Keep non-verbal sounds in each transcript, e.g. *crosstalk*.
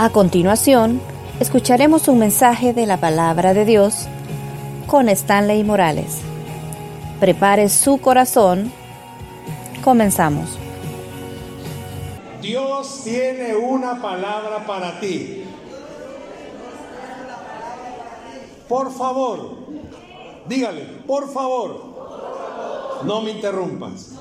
A continuación, escucharemos un mensaje de la palabra de Dios con Stanley Morales. Prepare su corazón. Comenzamos. Dios tiene una palabra para ti. Por favor, dígale, por favor, no me interrumpas.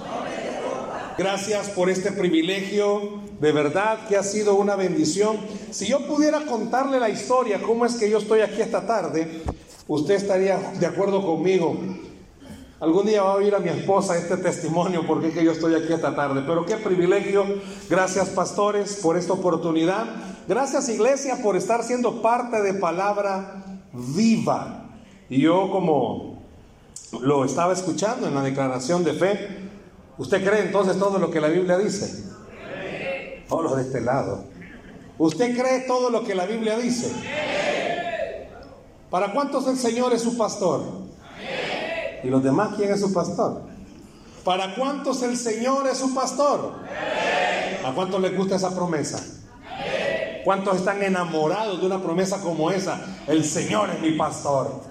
Gracias por este privilegio, de verdad que ha sido una bendición. Si yo pudiera contarle la historia, cómo es que yo estoy aquí esta tarde, usted estaría de acuerdo conmigo. Algún día va a oír a mi esposa este testimonio porque que yo estoy aquí esta tarde. Pero qué privilegio. Gracias pastores por esta oportunidad. Gracias iglesia por estar siendo parte de palabra viva. Y yo como lo estaba escuchando en la declaración de fe, ¿Usted cree entonces todo lo que la Biblia dice? O los de este lado. ¿Usted cree todo lo que la Biblia dice? ¿Para cuántos el Señor es su pastor? ¿Y los demás quién es su pastor? ¿Para cuántos el Señor es su pastor? ¿A cuántos les gusta esa promesa? ¿Cuántos están enamorados de una promesa como esa? El Señor es mi pastor.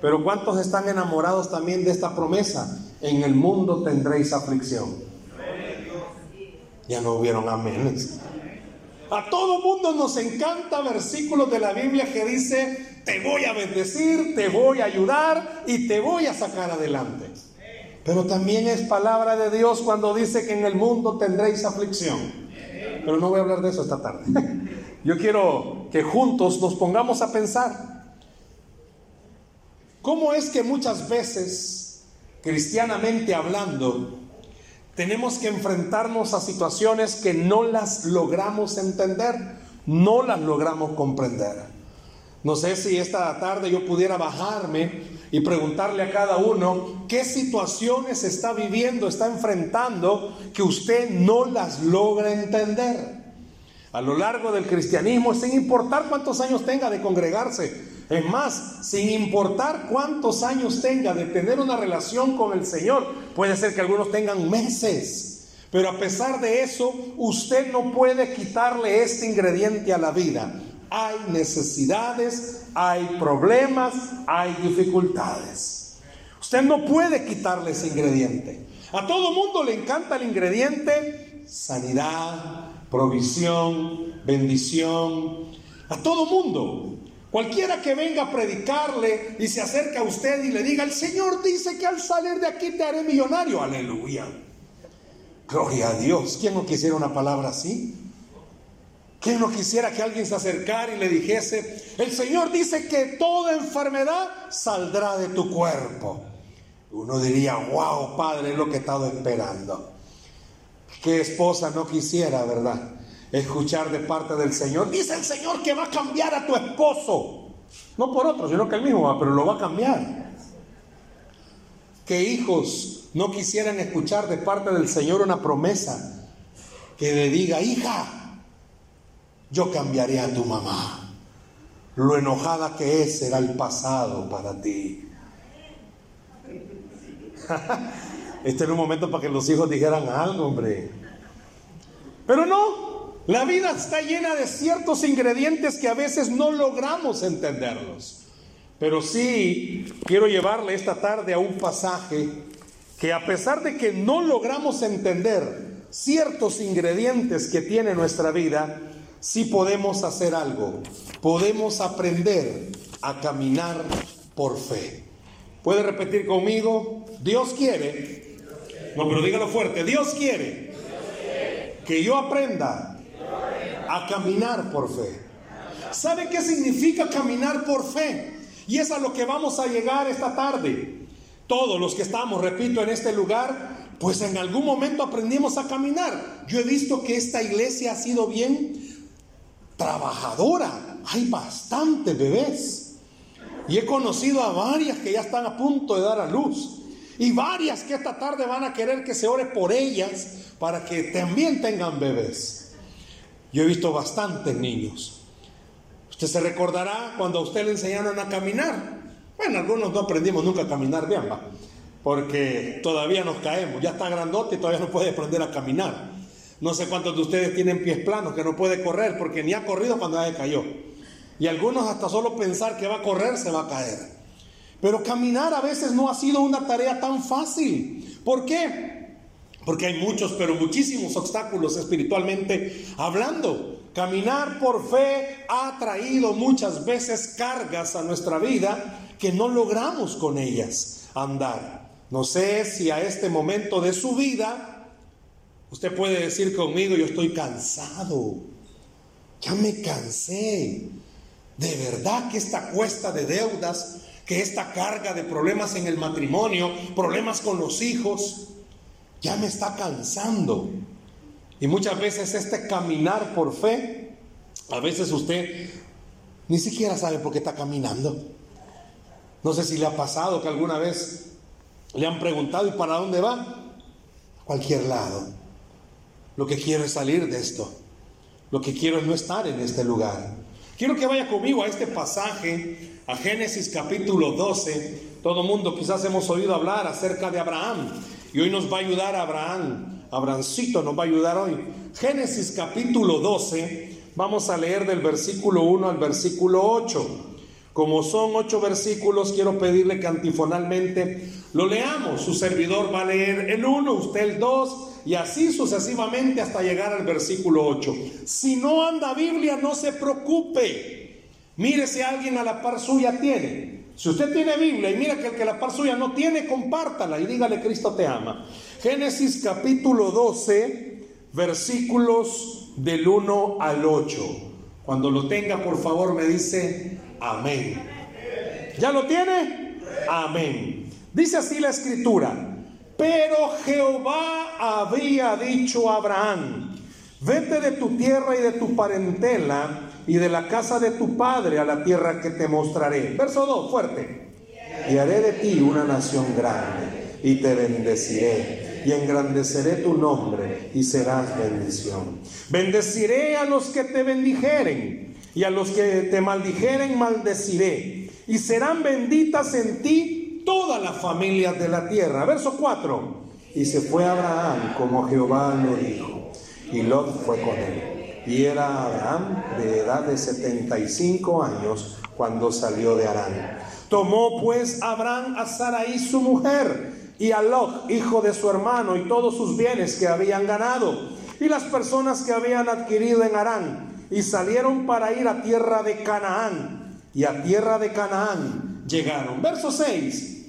Pero ¿cuántos están enamorados también de esta promesa? En el mundo tendréis aflicción. Ya no hubieron aménes. A todo mundo nos encanta versículos de la Biblia que dice, te voy a bendecir, te voy a ayudar y te voy a sacar adelante. Pero también es palabra de Dios cuando dice que en el mundo tendréis aflicción. Pero no voy a hablar de eso esta tarde. *laughs* Yo quiero que juntos nos pongamos a pensar, ¿cómo es que muchas veces cristianamente hablando, tenemos que enfrentarnos a situaciones que no las logramos entender, no las logramos comprender. No sé si esta tarde yo pudiera bajarme y preguntarle a cada uno qué situaciones está viviendo, está enfrentando, que usted no las logra entender. A lo largo del cristianismo, sin importar cuántos años tenga de congregarse, es más, sin importar cuántos años tenga de tener una relación con el Señor, puede ser que algunos tengan meses, pero a pesar de eso, usted no puede quitarle este ingrediente a la vida. Hay necesidades, hay problemas, hay dificultades. Usted no puede quitarle ese ingrediente. A todo mundo le encanta el ingrediente sanidad, provisión, bendición. A todo mundo. Cualquiera que venga a predicarle y se acerque a usted y le diga, el Señor dice que al salir de aquí te haré millonario. Aleluya. Gloria a Dios. ¿Quién no quisiera una palabra así? ¿Quién no quisiera que alguien se acercara y le dijese, el Señor dice que toda enfermedad saldrá de tu cuerpo? Uno diría, wow, Padre, es lo que he estado esperando. ¿Qué esposa no quisiera, verdad? Escuchar de parte del Señor. Dice el Señor que va a cambiar a tu esposo. No por otro, sino que él mismo va, pero lo va a cambiar. Que hijos no quisieran escuchar de parte del Señor una promesa que le diga, hija, yo cambiaré a tu mamá. Lo enojada que es será el pasado para ti. *laughs* este era un momento para que los hijos dijeran algo, hombre. Pero no, la vida está llena de ciertos ingredientes que a veces no logramos entenderlos. Pero sí quiero llevarle esta tarde a un pasaje que a pesar de que no logramos entender ciertos ingredientes que tiene nuestra vida, sí podemos hacer algo. Podemos aprender a caminar por fe. ¿Puede repetir conmigo? Dios quiere. No, pero dígalo fuerte. Dios quiere que yo aprenda a caminar por fe. ¿Sabe qué significa caminar por fe? Y es a lo que vamos a llegar esta tarde. Todos los que estamos, repito, en este lugar, pues en algún momento aprendimos a caminar. Yo he visto que esta iglesia ha sido bien trabajadora. Hay bastantes bebés. Y he conocido a varias que ya están a punto de dar a luz. Y varias que esta tarde van a querer que se ore por ellas para que también tengan bebés. Yo he visto bastantes niños. Usted se recordará cuando a usted le enseñaron a caminar. Bueno, algunos no aprendimos nunca a caminar bien, va. Porque todavía nos caemos. Ya está grandote y todavía no puede aprender a caminar. No sé cuántos de ustedes tienen pies planos, que no puede correr porque ni ha corrido cuando ya cayó. Y algunos hasta solo pensar que va a correr se va a caer. Pero caminar a veces no ha sido una tarea tan fácil. ¿Por qué? Porque hay muchos, pero muchísimos obstáculos espiritualmente hablando. Caminar por fe ha traído muchas veces cargas a nuestra vida que no logramos con ellas andar. No sé si a este momento de su vida usted puede decir conmigo, yo estoy cansado, ya me cansé. De verdad que esta cuesta de deudas, que esta carga de problemas en el matrimonio, problemas con los hijos, ya me está cansando. Y muchas veces este caminar por fe, a veces usted ni siquiera sabe por qué está caminando. No sé si le ha pasado que alguna vez le han preguntado, ¿y para dónde va? A cualquier lado. Lo que quiero es salir de esto. Lo que quiero es no estar en este lugar. Quiero que vaya conmigo a este pasaje, a Génesis capítulo 12. Todo mundo quizás hemos oído hablar acerca de Abraham. Y hoy nos va a ayudar Abraham. Abrahamcito nos va a ayudar hoy. Génesis capítulo 12. Vamos a leer del versículo 1 al versículo 8. Como son ocho versículos, quiero pedirle que antifonalmente lo leamos. Su servidor va a leer el 1, usted el 2 y así sucesivamente hasta llegar al versículo 8. Si no anda Biblia, no se preocupe. Mire si alguien a la par suya tiene. Si usted tiene Biblia y mira que el que la par suya no tiene, compártala y dígale Cristo te ama. Génesis capítulo 12, versículos del 1 al 8. Cuando lo tenga, por favor, me dice amén. ¿Ya lo tiene? Amén. Dice así la escritura. Pero Jehová había dicho a Abraham, vete de tu tierra y de tu parentela y de la casa de tu padre a la tierra que te mostraré. Verso 2, fuerte. Y haré de ti una nación grande y te bendeciré y engrandeceré tu nombre y serás bendición. Bendeciré a los que te bendijeren y a los que te maldijeren maldeciré y serán benditas en ti todas las familias de la tierra. Verso 4. Y se fue Abraham como Jehová lo dijo, y Lot fue con él. Y era Abraham de edad de 75 años cuando salió de Arán. Tomó pues Abraham a Sarai su mujer y a Lot, hijo de su hermano, y todos sus bienes que habían ganado, y las personas que habían adquirido en Arán, y salieron para ir a tierra de Canaán, y a tierra de Canaán llegaron. Verso 6.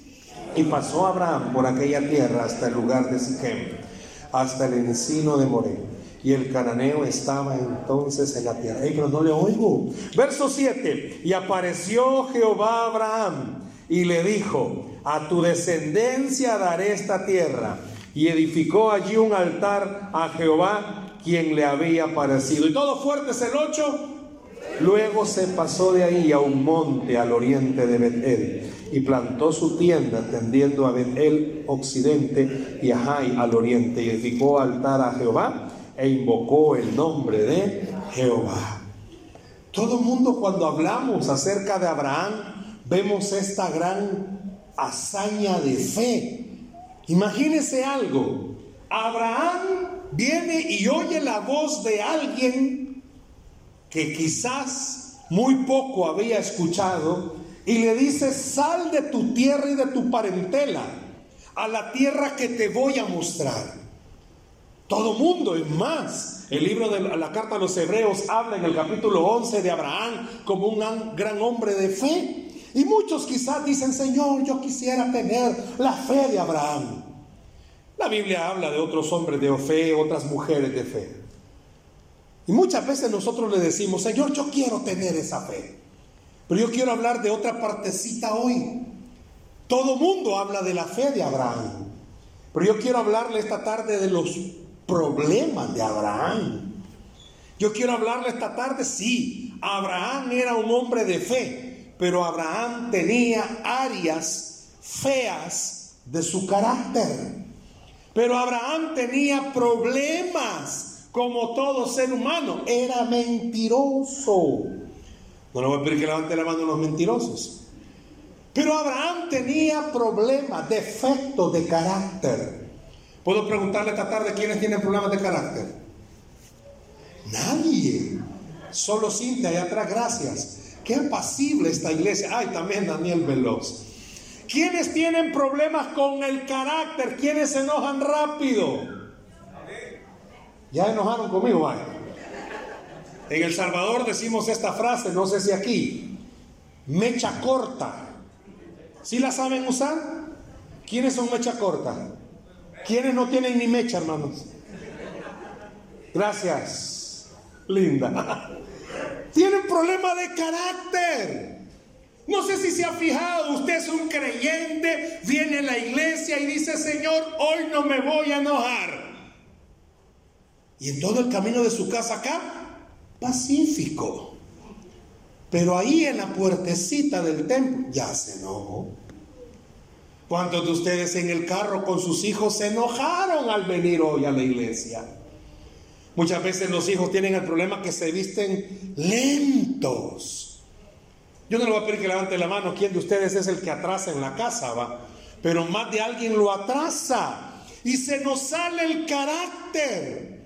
Y pasó Abraham por aquella tierra hasta el lugar de Siquem, hasta el encino de Moré. Y el cananeo estaba entonces en la tierra. Ey, pero no le oigo. Verso 7. Y apareció Jehová a Abraham y le dijo, a tu descendencia daré esta tierra. Y edificó allí un altar a Jehová, quien le había aparecido. Y todo fuerte es el 8. Luego se pasó de ahí a un monte al oriente de Betel y plantó su tienda tendiendo a Betel occidente y a Jai al oriente y edificó altar a Jehová e invocó el nombre de Jehová. Todo mundo cuando hablamos acerca de Abraham vemos esta gran hazaña de fe. Imagínese algo. Abraham viene y oye la voz de alguien que quizás muy poco había escuchado y le dice, sal de tu tierra y de tu parentela a la tierra que te voy a mostrar. Todo mundo, es más, el libro de la carta a los hebreos habla en el capítulo 11 de Abraham como un gran hombre de fe. Y muchos quizás dicen, Señor, yo quisiera tener la fe de Abraham. La Biblia habla de otros hombres de fe, otras mujeres de fe. Y muchas veces nosotros le decimos, Señor, yo quiero tener esa fe. Pero yo quiero hablar de otra partecita hoy. Todo mundo habla de la fe de Abraham. Pero yo quiero hablarle esta tarde de los problemas de Abraham. Yo quiero hablarle esta tarde, sí, Abraham era un hombre de fe, pero Abraham tenía áreas feas de su carácter. Pero Abraham tenía problemas como todo ser humano. Era mentiroso. No le voy a pedir que levante la mano los mentirosos. Pero Abraham tenía problemas, defectos de carácter. Puedo preguntarle esta tarde quiénes tienen problemas de carácter. Nadie. Solo Cintia allá atrás, gracias. Qué apacible esta iglesia. Ay, también Daniel Veloz. ¿Quiénes tienen problemas con el carácter? ¿Quiénes se enojan rápido? Ya enojaron conmigo, vaya. En El Salvador decimos esta frase, no sé si aquí, mecha corta. ¿Sí la saben usar? ¿Quiénes son mecha corta? ¿Quiénes no tienen ni mecha, hermanos? Gracias, linda. Tienen problema de carácter. No sé si se ha fijado, usted es un creyente, viene a la iglesia y dice, Señor, hoy no me voy a enojar. Y en todo el camino de su casa acá, pacífico. Pero ahí en la puertecita del templo ya se enojó. ¿Cuántos de ustedes en el carro con sus hijos se enojaron al venir hoy a la iglesia? Muchas veces los hijos tienen el problema que se visten lentos. Yo no le voy a pedir que levante la mano quién de ustedes es el que atrasa en la casa, va. Pero más de alguien lo atrasa y se nos sale el carácter.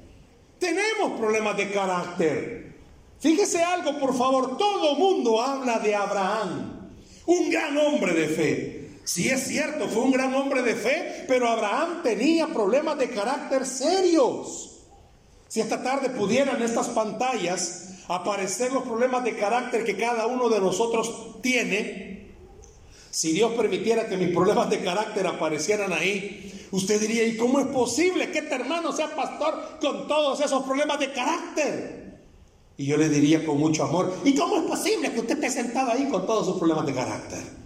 Tenemos problemas de carácter. Fíjese algo, por favor, todo mundo habla de Abraham, un gran hombre de fe. Sí es cierto, fue un gran hombre de fe, pero Abraham tenía problemas de carácter serios. Si esta tarde pudieran estas pantallas aparecer los problemas de carácter que cada uno de nosotros tiene, si Dios permitiera que mis problemas de carácter aparecieran ahí, usted diría, ¿y cómo es posible que este hermano sea pastor con todos esos problemas de carácter? Y yo le diría con mucho amor, ¿y cómo es posible que usted esté sentado ahí con todos sus problemas de carácter?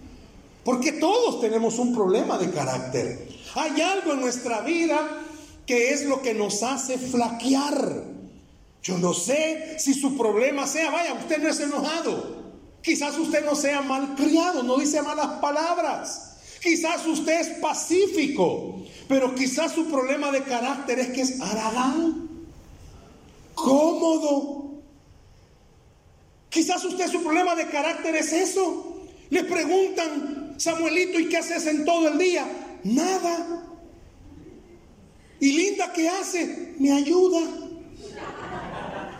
Porque todos tenemos un problema de carácter. Hay algo en nuestra vida que es lo que nos hace flaquear. Yo no sé si su problema sea, vaya, usted no es enojado. Quizás usted no sea malcriado, no dice malas palabras. Quizás usted es pacífico, pero quizás su problema de carácter es que es aragán, cómodo. Quizás usted su problema de carácter es eso. Le preguntan, Samuelito, ¿y qué haces en todo el día? Nada. ¿Y Linda qué hace? Me ayuda.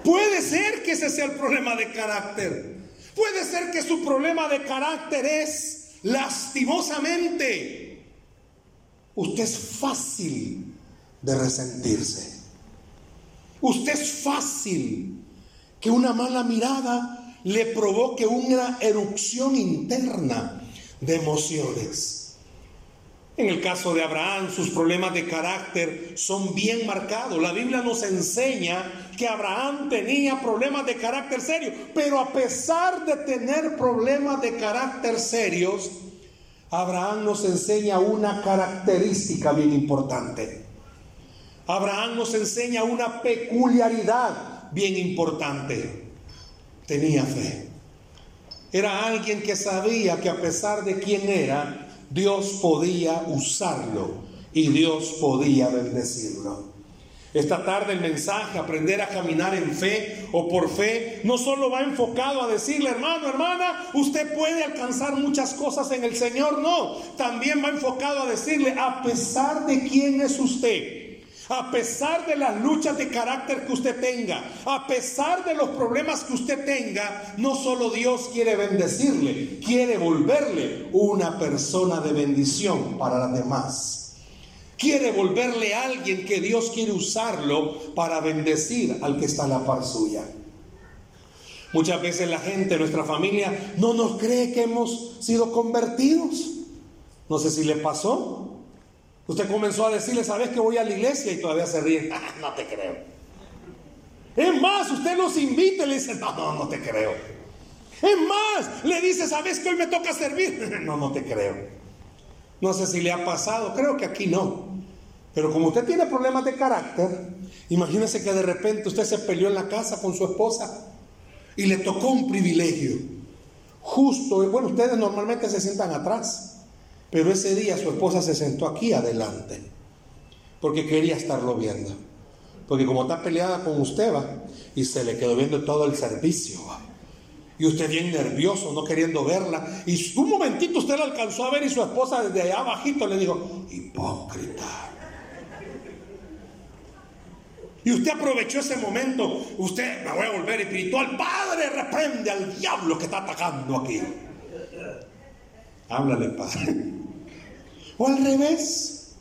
Puede ser que ese sea el problema de carácter. Puede ser que su problema de carácter es lastimosamente. Usted es fácil de resentirse. Usted es fácil que una mala mirada le provoque una erupción interna de emociones. En el caso de Abraham, sus problemas de carácter son bien marcados. La Biblia nos enseña que Abraham tenía problemas de carácter serio, pero a pesar de tener problemas de carácter serios, Abraham nos enseña una característica bien importante. Abraham nos enseña una peculiaridad bien importante. Tenía fe. Era alguien que sabía que a pesar de quién era, Dios podía usarlo y Dios podía bendecirlo. Esta tarde el mensaje, aprender a caminar en fe o por fe, no solo va enfocado a decirle, hermano, hermana, usted puede alcanzar muchas cosas en el Señor, no, también va enfocado a decirle, a pesar de quién es usted, a pesar de las luchas de carácter que usted tenga, a pesar de los problemas que usted tenga, no solo Dios quiere bendecirle, quiere volverle una persona de bendición para las demás. Quiere volverle a alguien que Dios quiere usarlo para bendecir al que está a la par suya. Muchas veces la gente, nuestra familia, no nos cree que hemos sido convertidos. No sé si le pasó. Usted comenzó a decirle, ¿sabes que voy a la iglesia? Y todavía se ríe. Ah, no te creo. Es más, usted nos invita y le dice, no, no, no te creo. Es más, le dice, ¿sabes que hoy me toca servir? *laughs* no, no te creo. No sé si le ha pasado, creo que aquí no. Pero como usted tiene problemas de carácter, imagínese que de repente usted se peleó en la casa con su esposa y le tocó un privilegio. Justo, bueno, ustedes normalmente se sientan atrás. Pero ese día su esposa se sentó aquí adelante, porque quería estarlo viendo. Porque como está peleada con usted, va, y se le quedó viendo todo el servicio, Y usted bien nervioso, no queriendo verla. Y un momentito usted la alcanzó a ver y su esposa desde allá abajito le dijo, hipócrita. Y usted aprovechó ese momento. Usted, me voy a volver espiritual. Padre, reprende al diablo que está atacando aquí. Háblale, Padre. O al revés.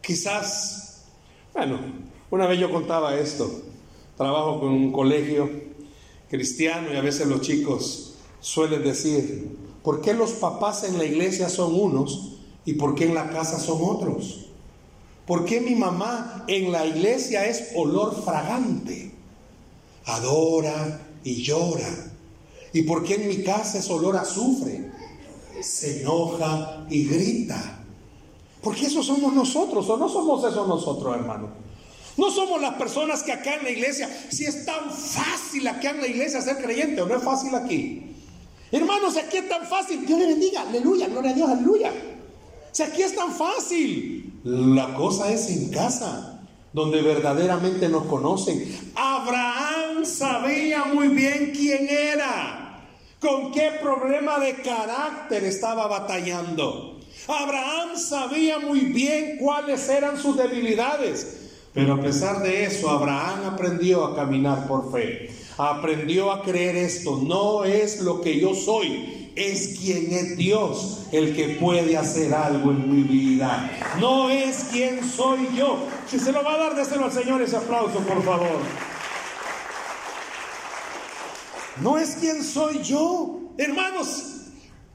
Quizás, bueno, una vez yo contaba esto. Trabajo con un colegio cristiano y a veces los chicos suelen decir, ¿por qué los papás en la iglesia son unos y por qué en la casa son otros? ¿Por qué mi mamá en la iglesia es olor fragante? Adora y llora. ¿Y por qué en mi casa es olor azufre? Se enoja y grita. Porque eso somos nosotros, o no somos eso nosotros, hermano. No somos las personas que acá en la iglesia, si es tan fácil acá en la iglesia ser creyente, o no es fácil aquí. Hermanos, aquí es tan fácil. Dios le bendiga, aleluya, gloria a Dios, aleluya. Si aquí es tan fácil, la cosa es en casa, donde verdaderamente nos conocen. Abraham sabía muy bien quién era, con qué problema de carácter estaba batallando. Abraham sabía muy bien cuáles eran sus debilidades, pero a pesar de eso, Abraham aprendió a caminar por fe. Aprendió a creer esto, no es lo que yo soy, es quien es Dios el que puede hacer algo en mi vida. No es quien soy yo. Si se lo va a dar, déselo al Señor ese aplauso, por favor. No es quien soy yo. Hermanos,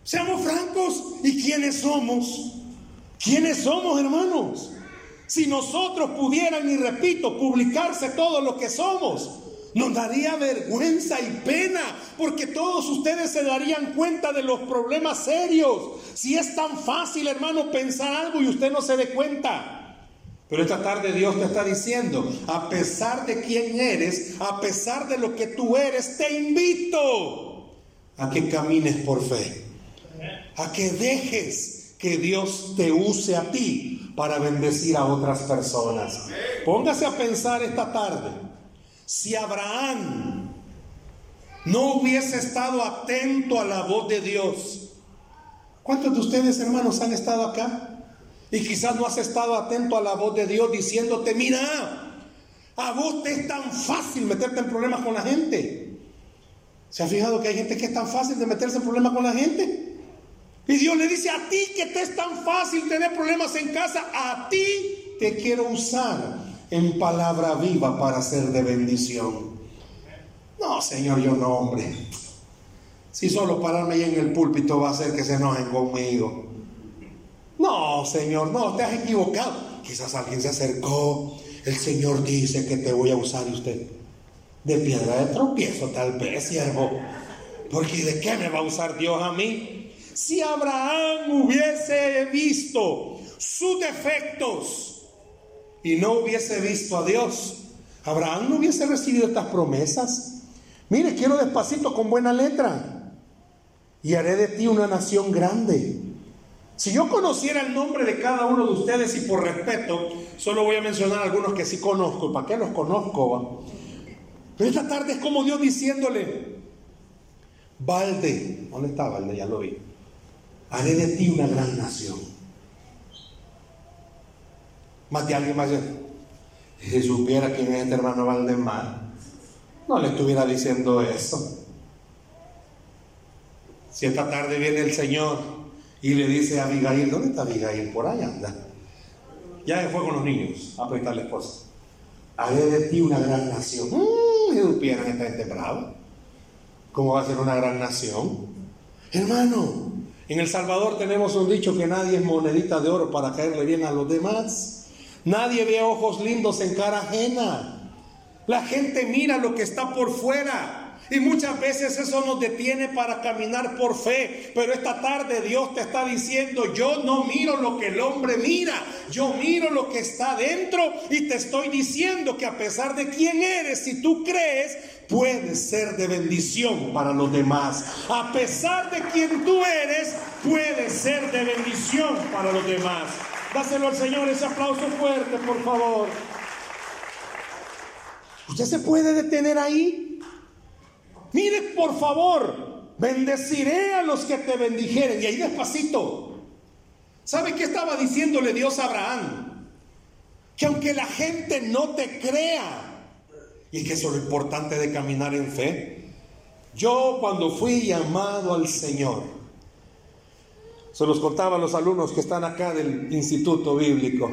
seamos francos. ¿Y quiénes somos? ¿Quiénes somos, hermanos? Si nosotros pudieran, y repito, publicarse todo lo que somos, nos daría vergüenza y pena porque todos ustedes se darían cuenta de los problemas serios. Si es tan fácil, hermano, pensar algo y usted no se dé cuenta. Pero esta tarde Dios te está diciendo, a pesar de quién eres, a pesar de lo que tú eres, te invito a que camines por fe. A que dejes que Dios te use a ti para bendecir a otras personas. Póngase a pensar esta tarde. Si Abraham no hubiese estado atento a la voz de Dios, ¿cuántos de ustedes hermanos han estado acá? Y quizás no has estado atento a la voz de Dios diciéndote, mira, a vos te es tan fácil meterte en problemas con la gente. ¿Se ha fijado que hay gente que es tan fácil de meterse en problemas con la gente? Y Dios le dice a ti que te es tan fácil tener problemas en casa, a ti te quiero usar en palabra viva para ser de bendición. No, Señor, yo no, hombre. Si solo pararme ahí en el púlpito va a hacer que se enojen conmigo. No, Señor, no, te has equivocado. Quizás alguien se acercó. El Señor dice que te voy a usar usted. De piedra de tropiezo, tal vez, siervo. Porque ¿de qué me va a usar Dios a mí? Si Abraham hubiese visto sus defectos, y no hubiese visto a Dios, Abraham no hubiese recibido estas promesas. Mire, quiero despacito con buena letra. Y haré de ti una nación grande. Si yo conociera el nombre de cada uno de ustedes y por respeto, solo voy a mencionar algunos que sí conozco. ¿Para qué los conozco? Pero esta tarde es como Dios diciéndole, Valde, ¿dónde está Valde? Ya lo vi. Haré de ti una gran nación. Más de alguien más, si supiera quién es este hermano Valdemar, no le estuviera diciendo eso. Si esta tarde viene el Señor y le dice a Abigail, ¿dónde está Abigail? Por ahí anda. Ya se fue con los niños a prestar la esposa. Haré de ti una gran nación. Mm, si supieran esta gente brava. ¿Cómo va a ser una gran nación? Hermano, en El Salvador tenemos un dicho que nadie es monedita de oro para caerle bien a los demás. Nadie ve ojos lindos en cara ajena. La gente mira lo que está por fuera. Y muchas veces eso nos detiene para caminar por fe. Pero esta tarde Dios te está diciendo, yo no miro lo que el hombre mira, yo miro lo que está dentro y te estoy diciendo que a pesar de quién eres, si tú crees, puedes ser de bendición para los demás. A pesar de quién tú eres, puedes ser de bendición para los demás. Dáselo al Señor ese aplauso fuerte, por favor. ¿Usted se puede detener ahí? Mire, por favor, bendeciré a los que te bendijeren. Y ahí despacito. ¿Sabe qué estaba diciéndole Dios a Abraham? que aunque la gente no te crea, y que eso es lo importante de caminar en fe, yo cuando fui llamado al Señor, se los contaba a los alumnos que están acá del Instituto Bíblico,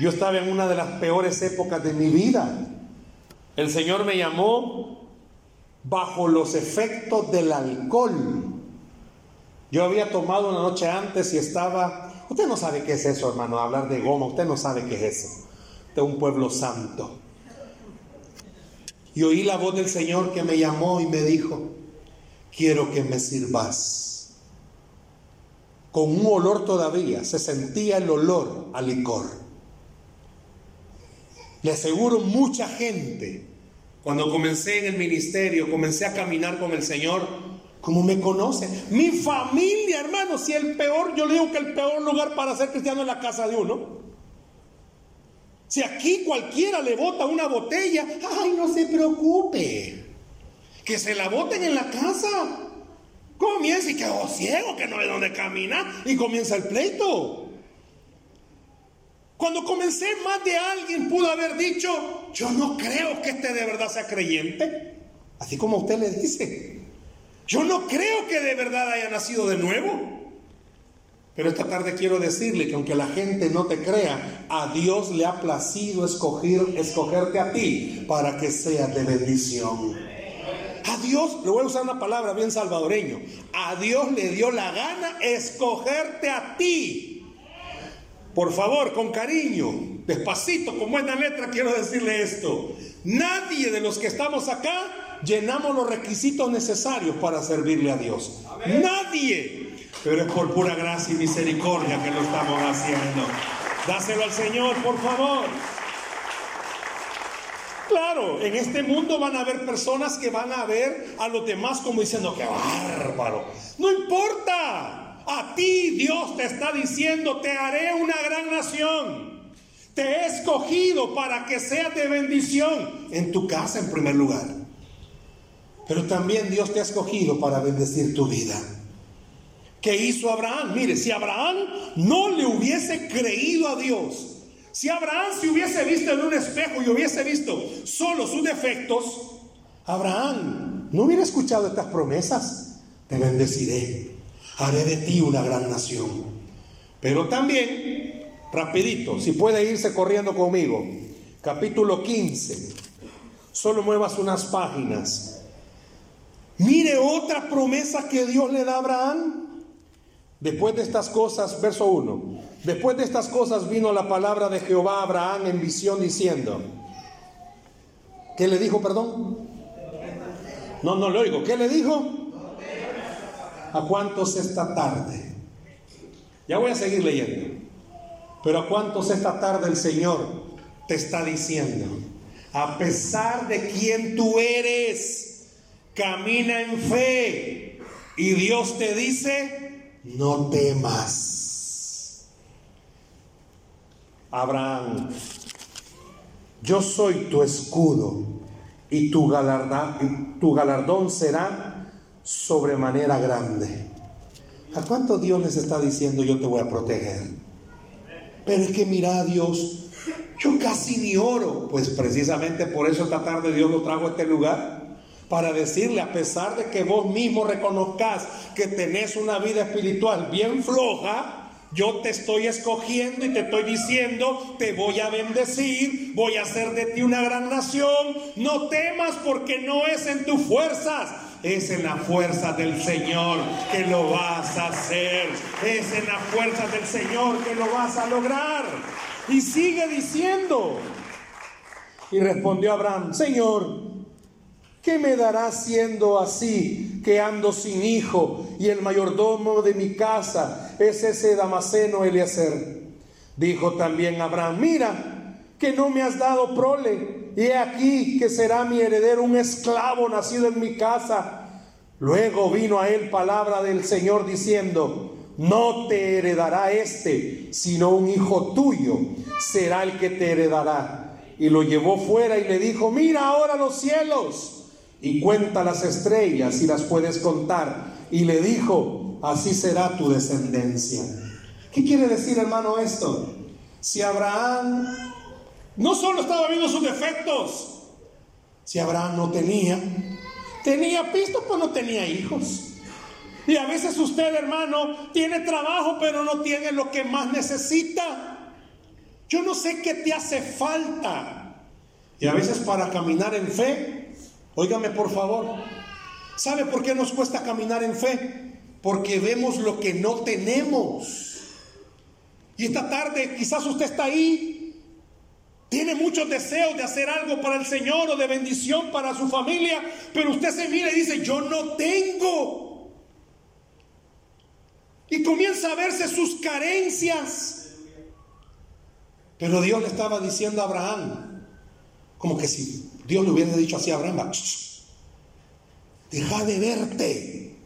yo estaba en una de las peores épocas de mi vida. El Señor me llamó bajo los efectos del alcohol. Yo había tomado una noche antes y estaba... Usted no sabe qué es eso, hermano, hablar de goma. Usted no sabe qué es eso. De un pueblo santo. Y oí la voz del Señor que me llamó y me dijo, quiero que me sirvas. Con un olor todavía, se sentía el olor al licor. Le aseguro mucha gente, cuando comencé en el ministerio, comencé a caminar con el Señor, como me conoce. Mi familia, hermano, si el peor, yo le digo que el peor lugar para ser cristiano es la casa de uno. Si aquí cualquiera le bota una botella, ay, no se preocupe. Que se la boten en la casa. Comienza y quedó ciego, que no ve dónde camina, y comienza el pleito. Cuando comencé, más de alguien pudo haber dicho, yo no creo que este de verdad sea creyente. Así como usted le dice, yo no creo que de verdad haya nacido de nuevo. Pero esta tarde quiero decirle que aunque la gente no te crea, a Dios le ha placido escoger, escogerte a ti para que seas de bendición. A Dios, le voy a usar una palabra bien salvadoreño, a Dios le dio la gana escogerte a ti por favor, con cariño, despacito, con buena letra, quiero decirle esto. Nadie de los que estamos acá llenamos los requisitos necesarios para servirle a Dios. Nadie. Pero es por pura gracia y misericordia que lo estamos haciendo. Dáselo al Señor, por favor. Claro, en este mundo van a haber personas que van a ver a los demás como diciendo, qué bárbaro. No importa. A ti Dios te está diciendo, te haré una gran nación. Te he escogido para que seas de bendición en tu casa en primer lugar. Pero también Dios te ha escogido para bendecir tu vida. ¿Qué hizo Abraham? Mire, si Abraham no le hubiese creído a Dios, si Abraham se hubiese visto en un espejo y hubiese visto solo sus defectos, Abraham no hubiera escuchado estas promesas. Te bendeciré haré de ti una gran nación. Pero también, rapidito, si puede irse corriendo conmigo, capítulo 15, solo muevas unas páginas. Mire otra promesa que Dios le da a Abraham. Después de estas cosas, verso 1, después de estas cosas vino la palabra de Jehová a Abraham en visión diciendo, ¿qué le dijo, perdón? No, no le oigo, ¿qué le dijo? ¿A cuántos esta tarde? Ya voy a seguir leyendo. Pero ¿a cuántos esta tarde el Señor te está diciendo? A pesar de quien tú eres, camina en fe. Y Dios te dice, no temas. Abraham, yo soy tu escudo y tu galardón, tu galardón será sobremanera grande. ¿A cuánto Dios les está diciendo yo te voy a proteger? Pero es que mira Dios, yo casi ni oro. Pues precisamente por eso esta tarde Dios lo trajo a este lugar. Para decirle, a pesar de que vos mismo reconozcas que tenés una vida espiritual bien floja, yo te estoy escogiendo y te estoy diciendo, te voy a bendecir, voy a hacer de ti una gran nación. No temas porque no es en tus fuerzas, es en la fuerza del Señor que lo vas a hacer. Es en la fuerza del Señor que lo vas a lograr. Y sigue diciendo. Y respondió Abraham, Señor, ¿qué me dará siendo así que ando sin hijo y el mayordomo de mi casa es ese Damaseno Eliezer? Dijo también Abraham, mira que no me has dado prole he aquí que será mi heredero un esclavo nacido en mi casa. Luego vino a él palabra del Señor diciendo, no te heredará este, sino un hijo tuyo será el que te heredará. Y lo llevó fuera y le dijo, mira ahora los cielos y cuenta las estrellas si las puedes contar. Y le dijo, así será tu descendencia. ¿Qué quiere decir hermano esto? Si Abraham no solo estaba viendo sus defectos, si Abraham no tenía, tenía pisto, pero no tenía hijos. Y a veces usted, hermano, tiene trabajo, pero no tiene lo que más necesita. Yo no sé qué te hace falta. Y a veces para caminar en fe, óigame por favor, ¿sabe por qué nos cuesta caminar en fe? Porque vemos lo que no tenemos. Y esta tarde quizás usted está ahí, tiene muchos deseos de hacer algo para el Señor o de bendición para su familia, pero usted se mira y dice, yo no tengo. Y comienza a verse sus carencias. Pero Dios le estaba diciendo a Abraham, como que si Dios le hubiera dicho así a Abraham, deja de verte,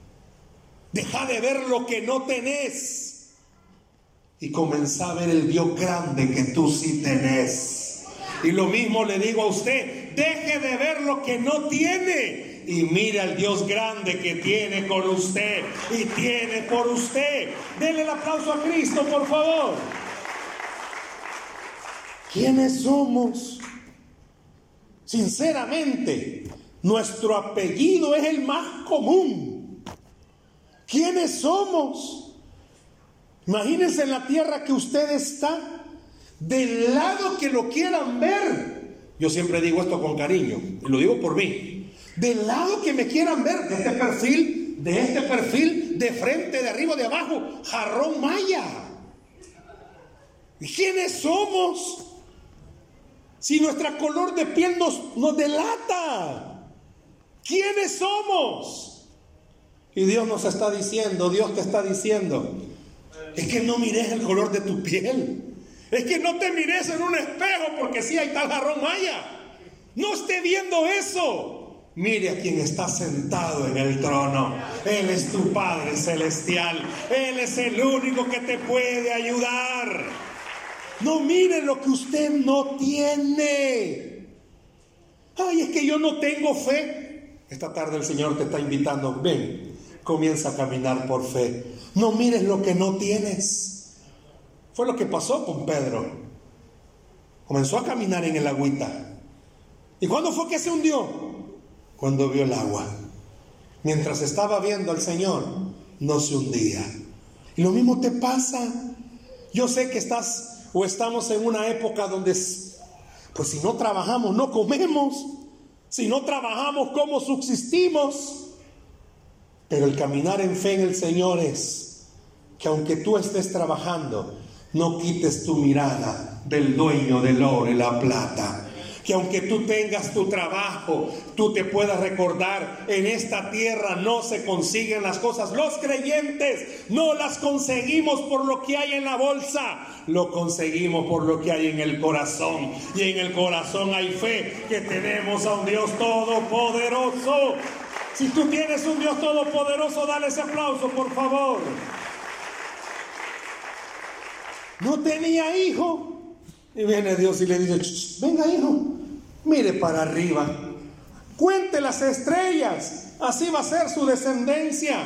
deja de ver lo que no tenés y comenzá a ver el Dios grande que tú sí tenés. Y lo mismo le digo a usted, deje de ver lo que no tiene y mire al Dios grande que tiene con usted y tiene por usted. Denle el aplauso a Cristo, por favor. ¿Quiénes somos? Sinceramente, nuestro apellido es el más común. ¿Quiénes somos? Imagínense en la tierra que usted está, del lado que lo quieran ver. Yo siempre digo esto con cariño, y lo digo por mí. Del lado que me quieran ver, de este perfil, de este perfil, de frente, de arriba, de abajo, jarrón maya. ¿Quiénes somos? Si nuestra color de piel nos, nos delata. ¿Quiénes somos? Y Dios nos está diciendo, Dios te está diciendo, es que no mires el color de tu piel. Es que no te mires en un espejo porque si hay tal jarrón maya. No esté viendo eso. Mire a quien está sentado en el trono. Él es tu Padre celestial. Él es el único que te puede ayudar. No mire lo que usted no tiene. Ay, es que yo no tengo fe. Esta tarde el Señor te está invitando. Ven, comienza a caminar por fe. No mires lo que no tienes. Fue lo que pasó con Pedro. Comenzó a caminar en el agüita. ¿Y cuándo fue que se hundió? Cuando vio el agua. Mientras estaba viendo al Señor, no se hundía. Y lo mismo te pasa. Yo sé que estás o estamos en una época donde, pues si no trabajamos, no comemos. Si no trabajamos, ¿cómo subsistimos? Pero el caminar en fe en el Señor es que aunque tú estés trabajando, no quites tu mirada del dueño del oro y la plata. Que aunque tú tengas tu trabajo, tú te puedas recordar, en esta tierra no se consiguen las cosas. Los creyentes no las conseguimos por lo que hay en la bolsa, lo conseguimos por lo que hay en el corazón. Y en el corazón hay fe que tenemos a un Dios todopoderoso si tú tienes un Dios todopoderoso, dale ese aplauso, por favor. No tenía hijo. Y viene Dios y le dice, venga hijo, mire para arriba. Cuente las estrellas. Así va a ser su descendencia.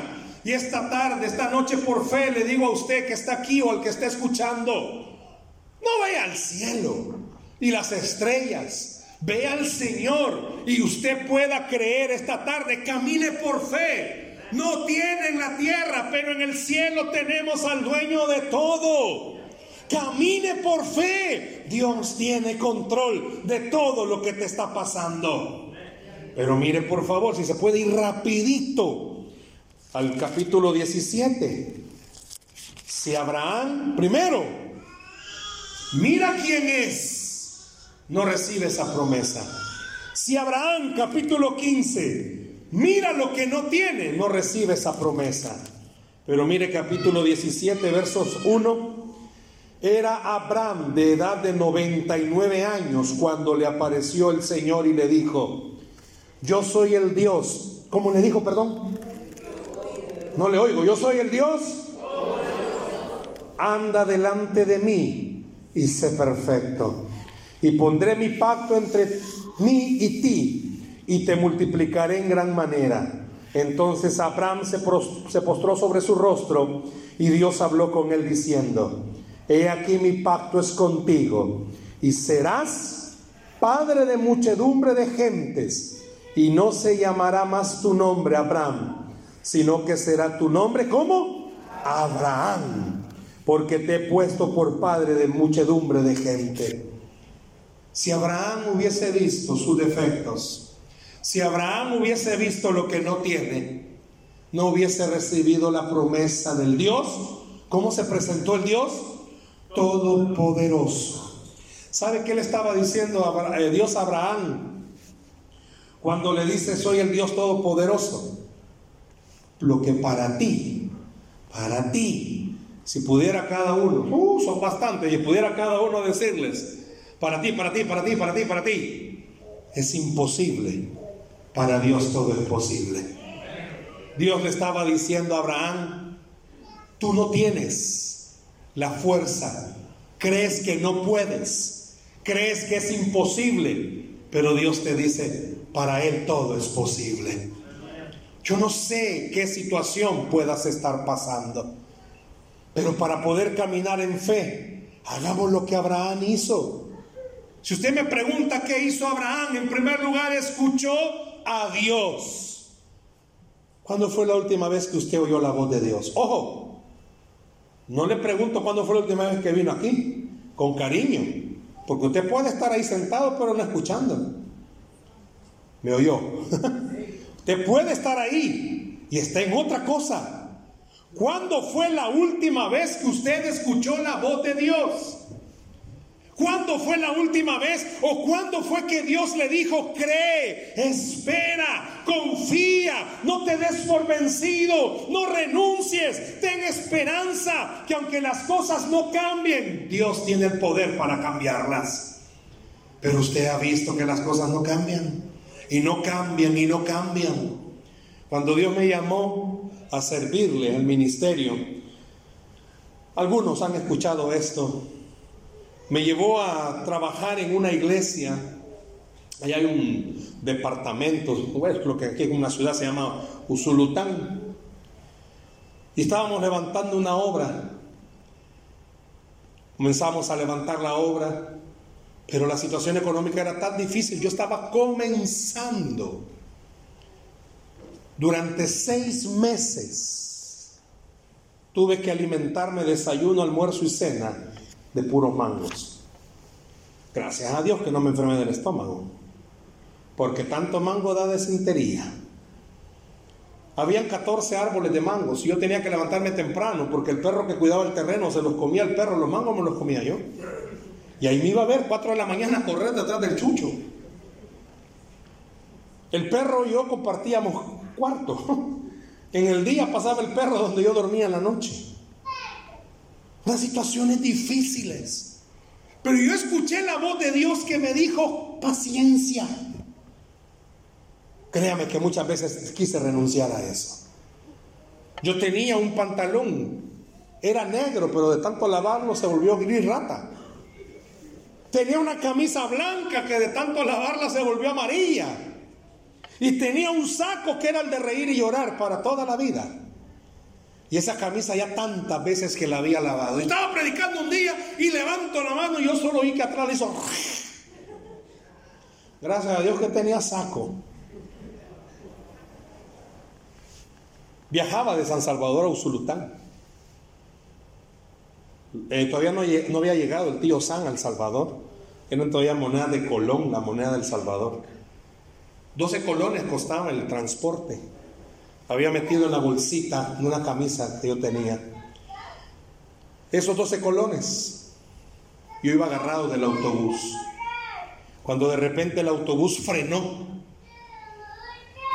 Y esta tarde, esta noche por fe, le digo a usted que está aquí o al que está escuchando, no vaya al cielo y las estrellas Ve al Señor y usted pueda creer esta tarde, camine por fe. No tiene en la tierra, pero en el cielo tenemos al dueño de todo. Camine por fe. Dios tiene control de todo lo que te está pasando. Pero mire por favor, si se puede ir rapidito al capítulo 17. Si Abraham, primero, mira quién es no recibe esa promesa. Si Abraham capítulo 15 mira lo que no tiene, no recibe esa promesa. Pero mire capítulo 17 versos 1. Era Abraham de edad de 99 años cuando le apareció el Señor y le dijo, yo soy el Dios. ¿Cómo le dijo, perdón? No le oigo, yo soy el Dios. Anda delante de mí y sé perfecto y pondré mi pacto entre mí y ti, y te multiplicaré en gran manera. Entonces Abraham se, postró sobre su rostro, y Dios habló con él diciendo, he aquí mi pacto es contigo, y serás padre de muchedumbre de gentes, y no se llamará más tu nombre Abraham, sino que será tu nombre como Abraham, porque te he puesto por padre de muchedumbre de gente. Si Abraham hubiese visto sus defectos, si Abraham hubiese visto lo que no tiene, no hubiese recibido la promesa del Dios. ¿Cómo se presentó el Dios? Todopoderoso. ¿Sabe qué le estaba diciendo eh, Dios a Abraham cuando le dice soy el Dios Todopoderoso? Lo que para ti, para ti, si pudiera cada uno, uh, son bastantes, y pudiera cada uno decirles, para ti, para ti, para ti, para ti, para ti. Es imposible. Para Dios todo es posible. Dios le estaba diciendo a Abraham, tú no tienes la fuerza, crees que no puedes, crees que es imposible, pero Dios te dice, para Él todo es posible. Yo no sé qué situación puedas estar pasando, pero para poder caminar en fe, hagamos lo que Abraham hizo. Si usted me pregunta qué hizo Abraham, en primer lugar escuchó a Dios. ¿Cuándo fue la última vez que usted oyó la voz de Dios? Ojo, no le pregunto cuándo fue la última vez que vino aquí, con cariño, porque usted puede estar ahí sentado pero no escuchando. ¿Me oyó? *laughs* usted puede estar ahí y está en otra cosa. ¿Cuándo fue la última vez que usted escuchó la voz de Dios? ¿Cuándo fue la última vez o cuándo fue que Dios le dijo, cree, espera, confía, no te des por vencido, no renuncies, ten esperanza, que aunque las cosas no cambien, Dios tiene el poder para cambiarlas. Pero usted ha visto que las cosas no cambian y no cambian y no cambian. Cuando Dios me llamó a servirle al ministerio, algunos han escuchado esto me llevó a trabajar en una iglesia. Allá hay un departamento, bueno, lo que aquí en una ciudad se llama Usulután. Y estábamos levantando una obra. Comenzamos a levantar la obra, pero la situación económica era tan difícil. Yo estaba comenzando. Durante seis meses tuve que alimentarme desayuno, almuerzo y cena de puros mangos. Gracias a Dios que no me enfermé del estómago, porque tanto mango da desintería. Habían 14 árboles de mangos y yo tenía que levantarme temprano porque el perro que cuidaba el terreno se los comía el perro, los mangos me los comía yo. Y ahí me iba a ver 4 de la mañana correr detrás del chucho. El perro y yo compartíamos cuarto. *laughs* En el día pasaba el perro donde yo dormía en la noche las situaciones difíciles. Pero yo escuché la voz de Dios que me dijo, paciencia. Créame que muchas veces quise renunciar a eso. Yo tenía un pantalón, era negro, pero de tanto lavarlo se volvió gris rata. Tenía una camisa blanca que de tanto lavarla se volvió amarilla. Y tenía un saco que era el de reír y llorar para toda la vida. Y esa camisa ya tantas veces que la había lavado. Estaba predicando un día y levanto la mano y yo solo oí que atrás le hizo. Gracias a Dios que tenía saco. Viajaba de San Salvador a Usulután. Eh, todavía no, había llegado el tío San al Salvador. Eran todavía moneda de Colón, la moneda del Salvador. 12 colones costaba el transporte había metido en la bolsita una camisa que yo tenía. Esos 12 colones. Yo iba agarrado del autobús. Cuando de repente el autobús frenó,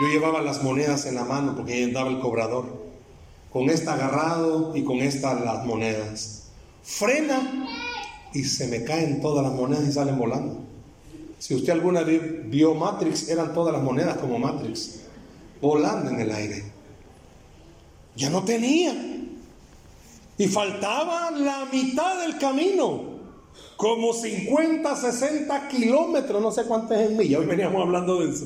yo llevaba las monedas en la mano porque andaba el cobrador. Con esta agarrado y con esta las monedas. Frena y se me caen todas las monedas y salen volando. Si usted alguna vez vio Matrix, eran todas las monedas como Matrix volando en el aire. Ya no tenía. Y faltaba la mitad del camino. Como 50, 60 kilómetros, no sé cuántos es en milla. Hoy veníamos hablando de eso.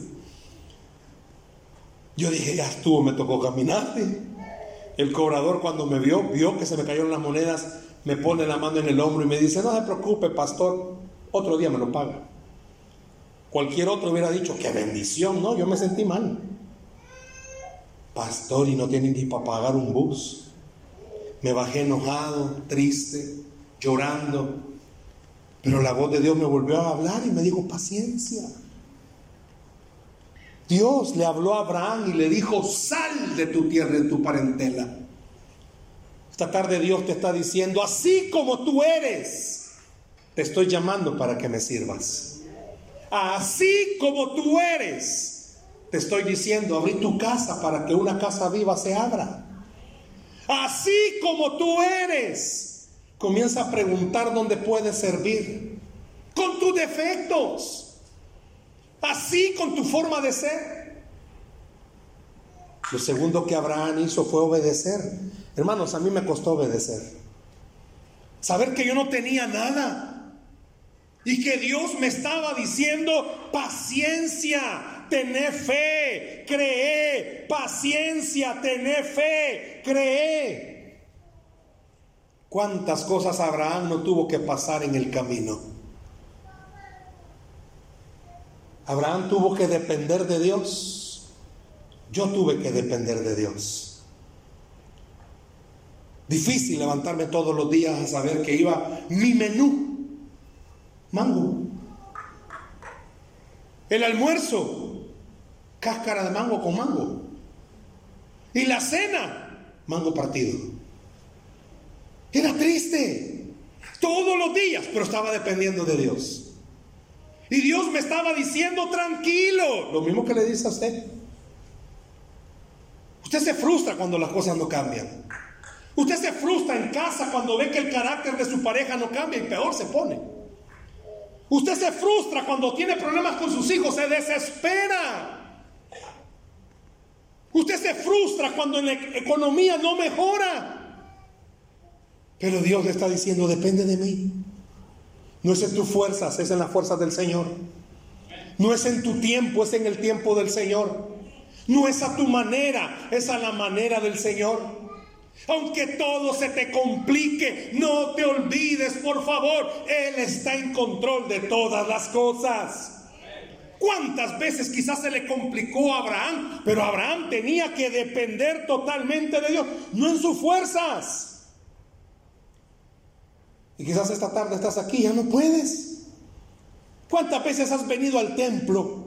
Yo dije, ya estuvo, me tocó caminar. El cobrador cuando me vio, vio que se me cayeron las monedas, me pone la mano en el hombro y me dice, no se preocupe, pastor, otro día me lo paga. Cualquier otro hubiera dicho, qué bendición, no, yo me sentí mal. Pastor, y no tiene ni para pagar un bus. Me bajé enojado, triste, llorando. Pero la voz de Dios me volvió a hablar y me dijo, paciencia. Dios le habló a Abraham y le dijo, sal de tu tierra, de tu parentela. Esta tarde Dios te está diciendo, así como tú eres, te estoy llamando para que me sirvas. Así como tú eres, te estoy diciendo, abrí tu casa para que una casa viva se abra. Así como tú eres, comienza a preguntar dónde puedes servir. Con tus defectos. Así con tu forma de ser. Lo segundo que Abraham hizo fue obedecer. Hermanos, a mí me costó obedecer. Saber que yo no tenía nada. Y que Dios me estaba diciendo, paciencia, tené fe, cree, paciencia, tené fe, cree. ¿Cuántas cosas Abraham no tuvo que pasar en el camino? Abraham tuvo que depender de Dios. Yo tuve que depender de Dios. Difícil levantarme todos los días a saber que iba mi menú, mango. El almuerzo, cáscara de mango con mango. Y la cena, mango partido. Era triste, todos los días, pero estaba dependiendo de Dios. Y Dios me estaba diciendo tranquilo, lo mismo que le dice a usted. Usted se frustra cuando las cosas no cambian. Usted se frustra en casa cuando ve que el carácter de su pareja no cambia y peor se pone. Usted se frustra cuando tiene problemas con sus hijos, se desespera. Usted se frustra cuando la economía no mejora. Pero Dios le está diciendo, depende de mí. No es en tus fuerzas, es en las fuerzas del Señor. No es en tu tiempo, es en el tiempo del Señor. No es a tu manera, es a la manera del Señor. Aunque todo se te complique, no te olvides, por favor, Él está en control de todas las cosas. ¿Cuántas veces quizás se le complicó a Abraham? Pero Abraham tenía que depender totalmente de Dios, no en sus fuerzas. Y quizás esta tarde estás aquí, ya no puedes. ¿Cuántas veces has venido al templo?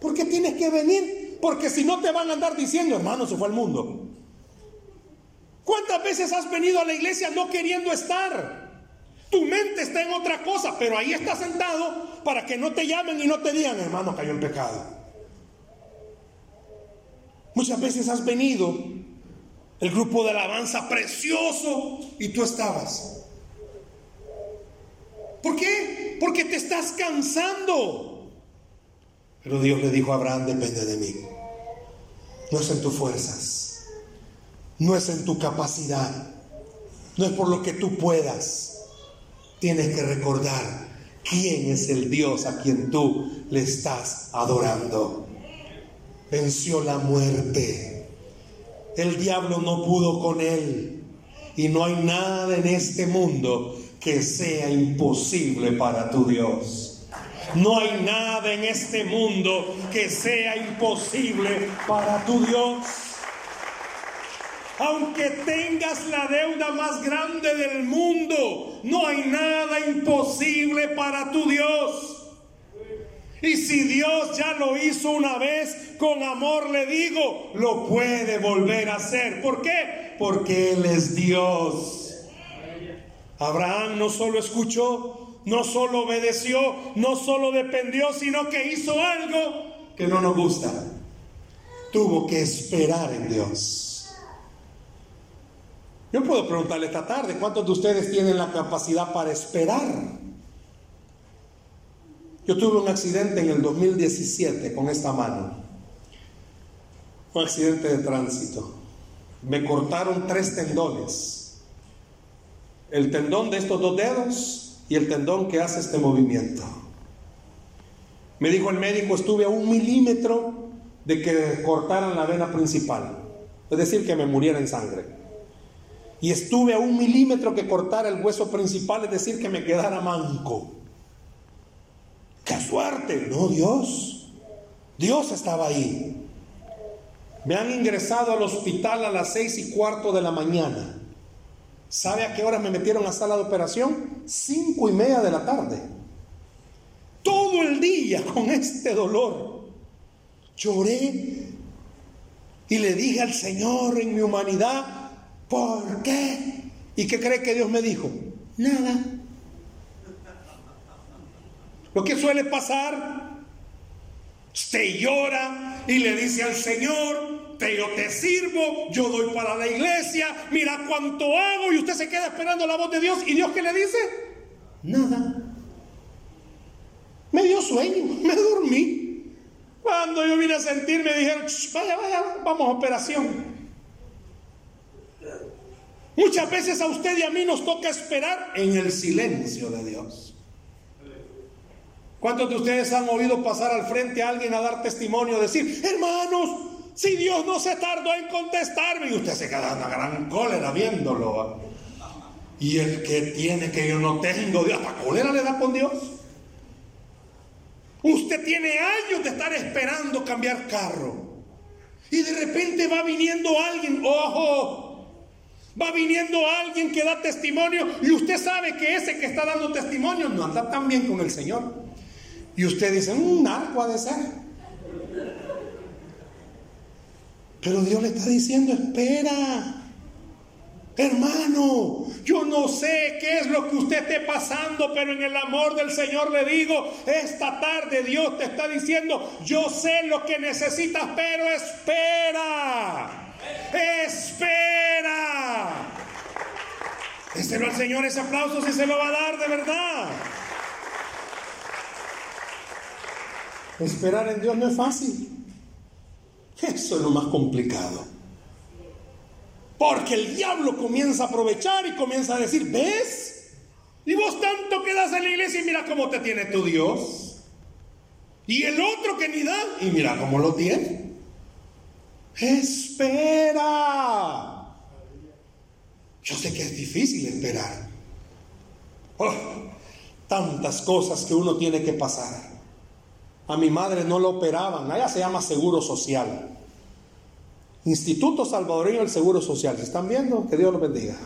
¿Por qué tienes que venir? Porque si no te van a andar diciendo, hermano, se fue al mundo. ¿Cuántas veces has venido a la iglesia no queriendo estar? Tu mente está en otra cosa, pero ahí estás sentado para que no te llamen y no te digan, hermano, cayó en pecado. Muchas veces has venido, el grupo de alabanza precioso, y tú estabas. ¿Por qué? Porque te estás cansando. Pero Dios le dijo a Abraham, depende de mí. No es en tus fuerzas no es en tu capacidad, no es por lo que tú puedas. Tienes que recordar quién es el Dios a quien tú le estás adorando. Venció la muerte. El diablo no pudo con él. Y no hay nada en este mundo que sea imposible para tu Dios. No hay nada en este mundo que sea imposible para tu Dios. Aunque tengas la deuda más grande del mundo, no hay nada imposible para tu Dios. Y si Dios ya lo hizo una vez, con amor le digo, lo puede volver a hacer. ¿Por qué? Porque Él es Dios. Abraham no solo escuchó, no solo obedeció, no solo dependió, sino que hizo algo que no nos gusta. Tuvo que esperar en Dios. Yo puedo preguntarle esta tarde, ¿cuántos de ustedes tienen la capacidad para esperar? Yo tuve un accidente en el 2017 con esta mano. Un accidente de tránsito. Me cortaron tres tendones. El tendón de estos dos dedos y el tendón que hace este movimiento. Me dijo el médico, estuve a un milímetro de que cortaran la vena principal. Es decir, que me muriera en sangre. Y estuve a un milímetro que cortara el hueso principal, es decir, que me quedara manco. ¡Qué suerte! No, Dios. Dios estaba ahí. Me han ingresado al hospital a las seis y cuarto de la mañana. ¿Sabe a qué hora me metieron a sala de operación? Cinco y media de la tarde. Todo el día con este dolor. Lloré y le dije al Señor en mi humanidad, ¿por qué? ¿Y qué cree que Dios me dijo? Nada. Lo que suele pasar, usted llora y le dice al Señor, te, yo te sirvo, yo doy para la iglesia, mira cuánto hago y usted se queda esperando la voz de Dios y Dios qué le dice? Nada. Me dio sueño, *laughs* me dormí. Cuando yo vine a sentir me dijeron, vaya, vaya, vamos a operación. Muchas veces a usted y a mí nos toca esperar en el silencio de Dios. ¿Cuántos de ustedes han oído pasar al frente a alguien a dar testimonio, decir, hermanos, si Dios no se tardó en contestarme? Y usted se queda en una gran cólera viéndolo. Y el que tiene que yo no tengo, Dios, ¿hasta cólera le da con Dios? Usted tiene años de estar esperando cambiar carro. Y de repente va viniendo alguien, ojo, va viniendo alguien que da testimonio y usted sabe que ese que está dando testimonio no anda tan bien con el Señor. Y usted dice, un narco ha de ser. Pero Dios le está diciendo, espera. Hermano, yo no sé qué es lo que usted esté pasando, pero en el amor del Señor le digo, esta tarde Dios te está diciendo, yo sé lo que necesitas, pero espera, espera. Déselo al Señor ese aplauso si se lo va a dar de verdad. Esperar en Dios no es fácil. Eso es lo más complicado. Porque el diablo comienza a aprovechar y comienza a decir, ¿ves? Y vos tanto quedas en la iglesia y mira cómo te tiene tu Dios. Y el otro que ni da, y mira cómo lo tiene. Espera. Yo sé que es difícil esperar. Oh, tantas cosas que uno tiene que pasar. A mi madre no lo operaban, allá se llama Seguro Social. Instituto Salvadoreño del Seguro Social. ¿Se están viendo? Que Dios lo bendiga.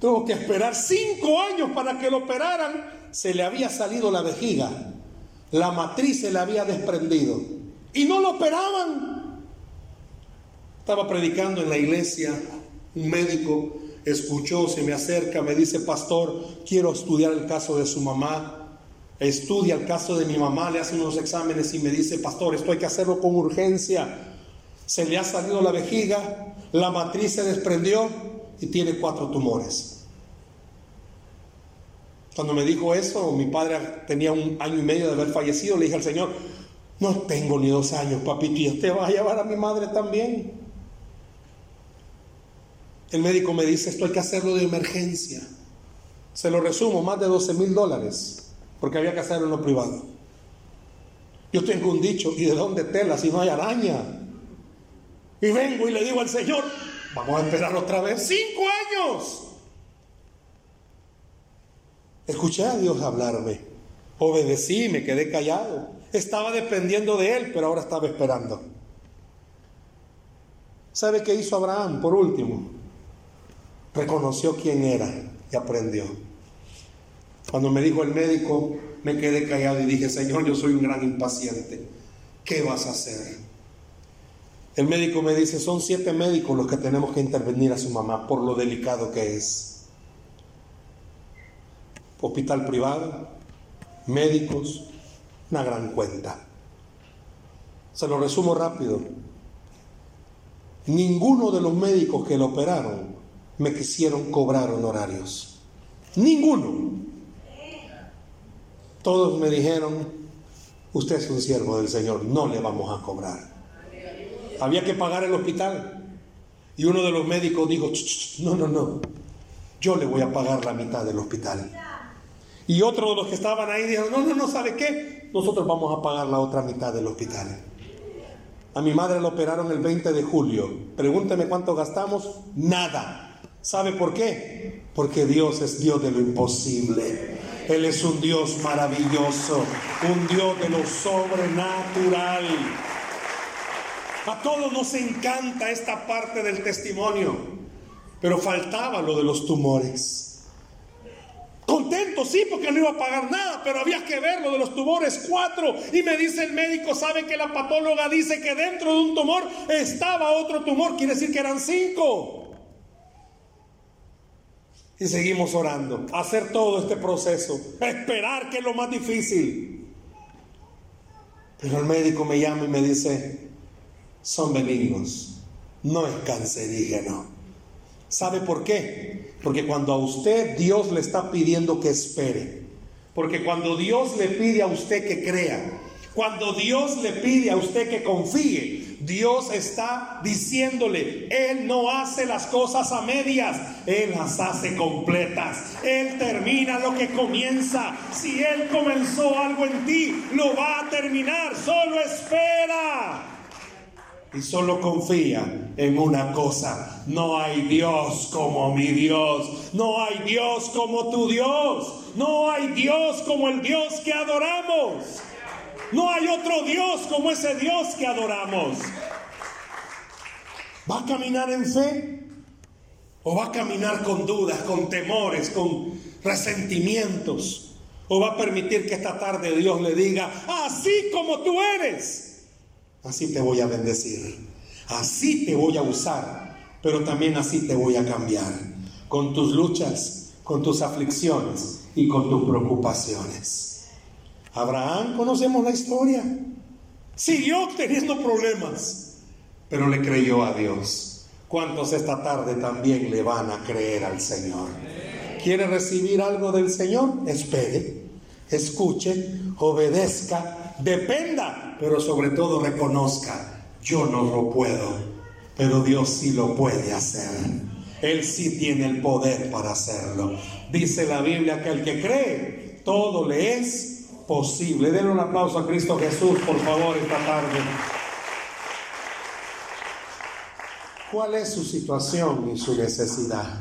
Tuvo que esperar cinco años para que lo operaran. Se le había salido la vejiga. La matriz se le había desprendido. Y no lo operaban. Estaba predicando en la iglesia. Un médico escuchó, se me acerca, me dice, pastor, quiero estudiar el caso de su mamá estudia el caso de mi mamá, le hace unos exámenes y me dice, pastor, esto hay que hacerlo con urgencia. Se le ha salido la vejiga, la matriz se desprendió y tiene cuatro tumores. Cuando me dijo eso, mi padre tenía un año y medio de haber fallecido, le dije al Señor, no tengo ni dos años, papito, y usted va a llevar a mi madre también. El médico me dice, esto hay que hacerlo de emergencia. Se lo resumo, más de 12 mil dólares porque había que hacerlo en lo privado. Yo tengo un dicho, ¿y de dónde tela si no hay araña? Y vengo y le digo al Señor, vamos a esperar otra vez cinco años. Escuché a Dios hablarme, obedecí, me quedé callado. Estaba dependiendo de Él, pero ahora estaba esperando. ¿Sabe qué hizo Abraham por último? Reconoció quién era y aprendió. Cuando me dijo el médico, me quedé callado y dije, Señor, yo soy un gran impaciente. ¿Qué vas a hacer? El médico me dice, son siete médicos los que tenemos que intervenir a su mamá por lo delicado que es. Hospital privado, médicos, una gran cuenta. Se lo resumo rápido. Ninguno de los médicos que lo operaron me quisieron cobrar honorarios. Ninguno. Todos me dijeron, usted es un siervo del Señor, no le vamos a cobrar. Había que pagar el hospital. Y uno de los médicos dijo, no, no, no, yo le voy a pagar la mitad del hospital. Y otro de los que estaban ahí dijo, no, no, no, ¿sabe qué? Nosotros vamos a pagar la otra mitad del hospital. A mi madre la operaron el 20 de julio. Pregúnteme cuánto gastamos. Nada. ¿Sabe por qué? Porque Dios es Dios de lo imposible. Él es un Dios maravilloso, un Dios de lo sobrenatural. A todos nos encanta esta parte del testimonio, pero faltaba lo de los tumores. Contento, sí, porque no iba a pagar nada, pero había que ver lo de los tumores, cuatro. Y me dice el médico, sabe que la patóloga dice que dentro de un tumor estaba otro tumor, quiere decir que eran cinco. Y seguimos orando, hacer todo este proceso, esperar que es lo más difícil. Pero el médico me llama y me dice, son benignos, no es cancerígeno. ¿Sabe por qué? Porque cuando a usted Dios le está pidiendo que espere, porque cuando Dios le pide a usted que crea, cuando Dios le pide a usted que confíe, Dios está diciéndole, Él no hace las cosas a medias, Él las hace completas. Él termina lo que comienza. Si Él comenzó algo en ti, lo va a terminar. Solo espera. Y solo confía en una cosa. No hay Dios como mi Dios. No hay Dios como tu Dios. No hay Dios como el Dios que adoramos. No hay otro Dios como ese Dios que adoramos. ¿Va a caminar en fe? ¿O va a caminar con dudas, con temores, con resentimientos? ¿O va a permitir que esta tarde Dios le diga, así como tú eres, así te voy a bendecir, así te voy a usar, pero también así te voy a cambiar, con tus luchas, con tus aflicciones y con tus preocupaciones? Abraham, conocemos la historia. Siguió teniendo problemas, pero le creyó a Dios. ¿Cuántos esta tarde también le van a creer al Señor? ¿Quiere recibir algo del Señor? Espere, escuche, obedezca, dependa, pero sobre todo reconozca, yo no lo puedo, pero Dios sí lo puede hacer. Él sí tiene el poder para hacerlo. Dice la Biblia que el que cree, todo le es posible. Denle un aplauso a Cristo Jesús, por favor, esta tarde. ¿Cuál es su situación y su necesidad?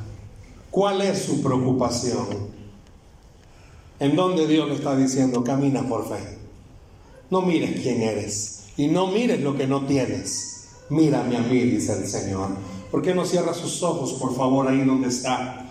¿Cuál es su preocupación? ¿En dónde Dios le está diciendo, camina por fe? No mires quién eres y no mires lo que no tienes. Mírame a mí, dice el Señor. ¿Por qué no cierra sus ojos, por favor, ahí donde está?